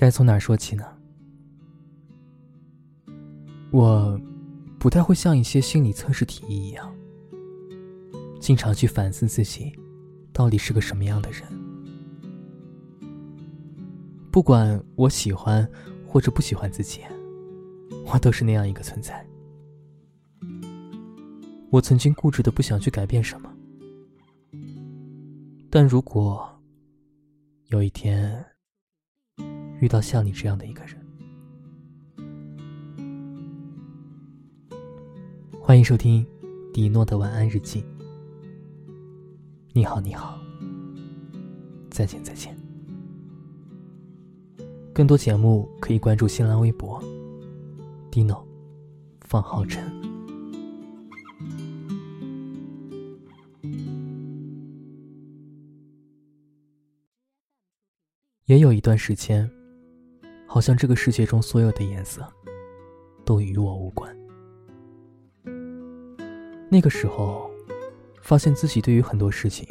该从哪说起呢？我不太会像一些心理测试题一样，经常去反思自己到底是个什么样的人。不管我喜欢或者不喜欢自己，我都是那样一个存在。我曾经固执的不想去改变什么，但如果有一天遇到像你这样的一个人，欢迎收听迪诺的晚安日记。你好，你好，再见，再见。更多节目可以关注新浪微博，Dino，方浩辰。也有一段时间，好像这个世界中所有的颜色都与我无关。那个时候，发现自己对于很多事情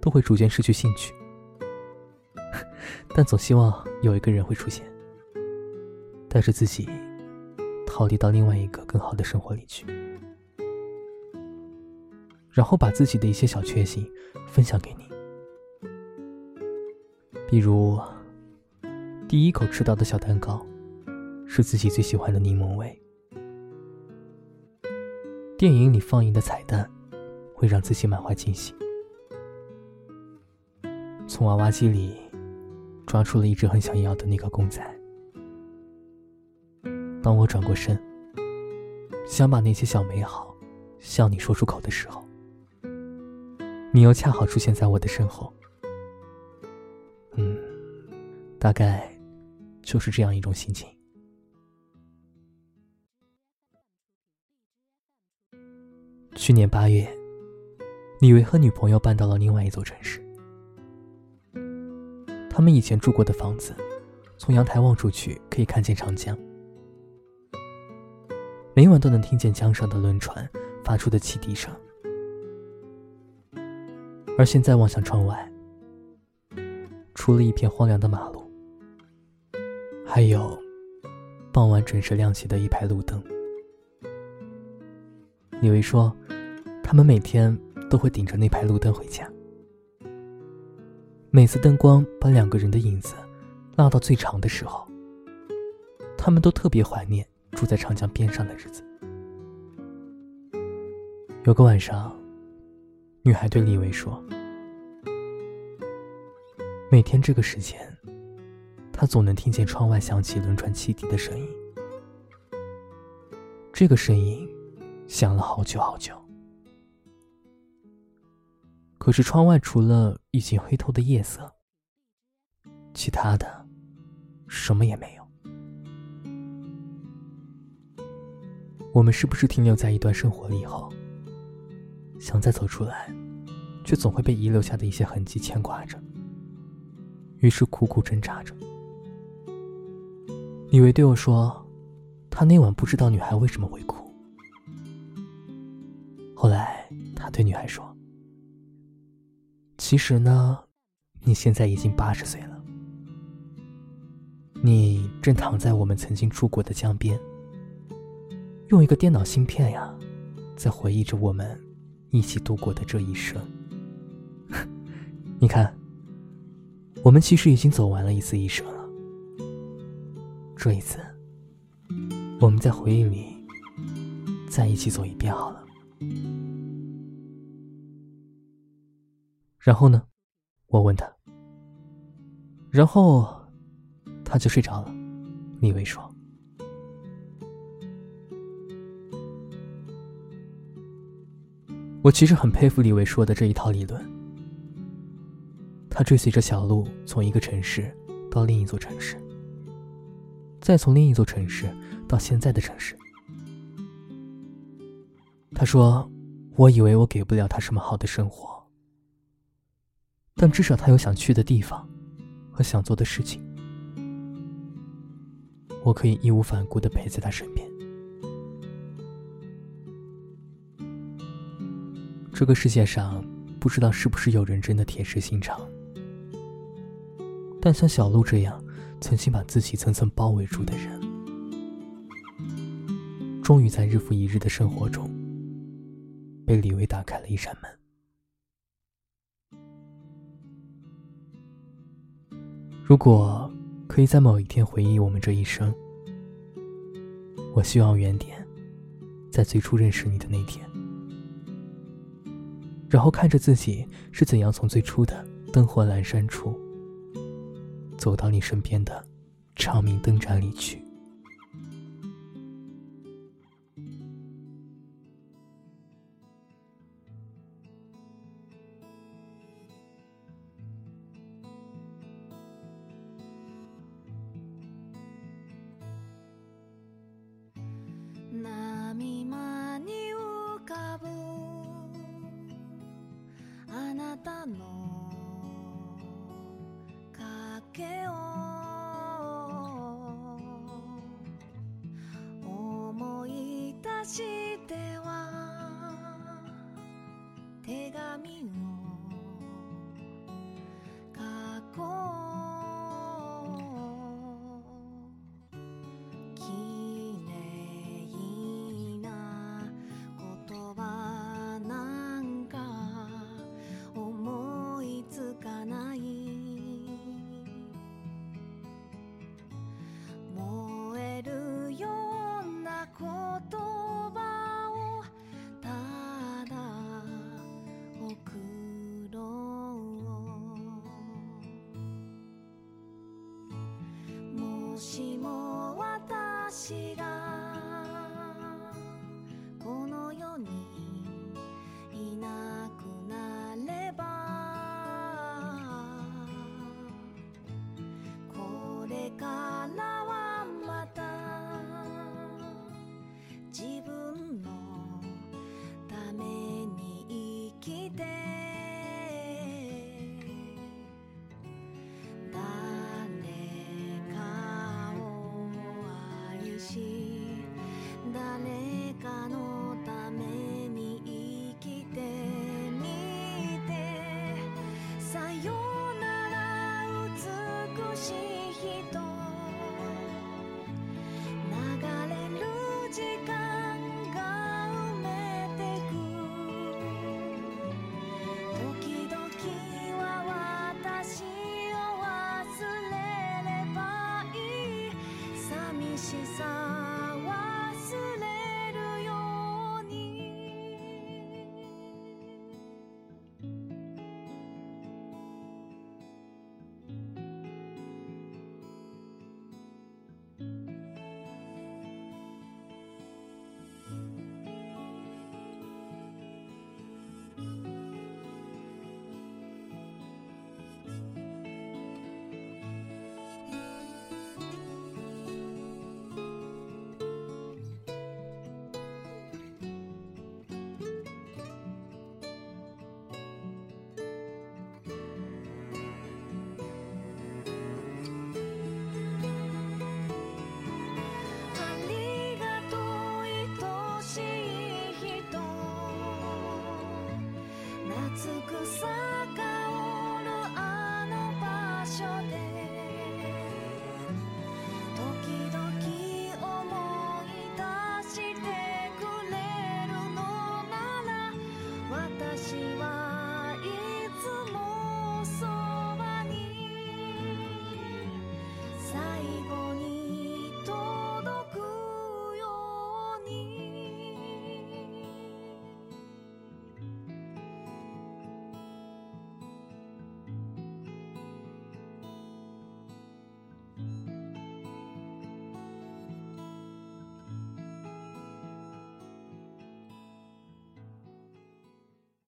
都会逐渐失去兴趣。但总希望有一个人会出现，带着自己逃离到另外一个更好的生活里去，然后把自己的一些小确幸分享给你。比如，第一口吃到的小蛋糕是自己最喜欢的柠檬味；电影里放映的彩蛋会让自己满怀惊喜；从娃娃机里。抓出了一只很想要的那个公仔。当我转过身，想把那些小美好向你说出口的时候，你又恰好出现在我的身后。嗯，大概就是这样一种心情。去年八月，李维和女朋友搬到了另外一座城市。他们以前住过的房子，从阳台望出去可以看见长江，每晚都能听见江上的轮船发出的汽笛声。而现在望向窗外，除了一片荒凉的马路，还有傍晚准时亮起的一排路灯。李维说，他们每天都会顶着那排路灯回家。每次灯光把两个人的影子拉到最长的时候，他们都特别怀念住在长江边上的日子。有个晚上，女孩对李维说：“每天这个时间，他总能听见窗外响起轮船汽笛的声音。这个声音响了好久好久。”可是窗外除了已经黑透的夜色，其他的什么也没有。我们是不是停留在一段生活里以后，想再走出来，却总会被遗留下的一些痕迹牵挂着，于是苦苦挣扎着？李维对我说，他那晚不知道女孩为什么会哭。后来他对女孩说。其实呢，你现在已经八十岁了，你正躺在我们曾经住过的江边，用一个电脑芯片呀，在回忆着我们一起度过的这一生。你看，我们其实已经走完了一次一生。这一次，我们在回忆里再一起走一遍好了。然后呢？我问他。然后，他就睡着了。李维说：“我其实很佩服李维说的这一套理论。他追随着小路，从一个城市到另一座城市，再从另一座城市到现在的城市。他说：‘我以为我给不了他什么好的生活。’”但至少他有想去的地方，和想做的事情，我可以义无反顾的陪在他身边。这个世界上，不知道是不是有人真的铁石心肠，但像小鹿这样曾经把自己层层包围住的人，终于在日复一日的生活中，被李维打开了一扇门。如果可以在某一天回忆我们这一生，我希望原点在最初认识你的那天，然后看着自己是怎样从最初的灯火阑珊处，走到你身边的长明灯盏里去。しも私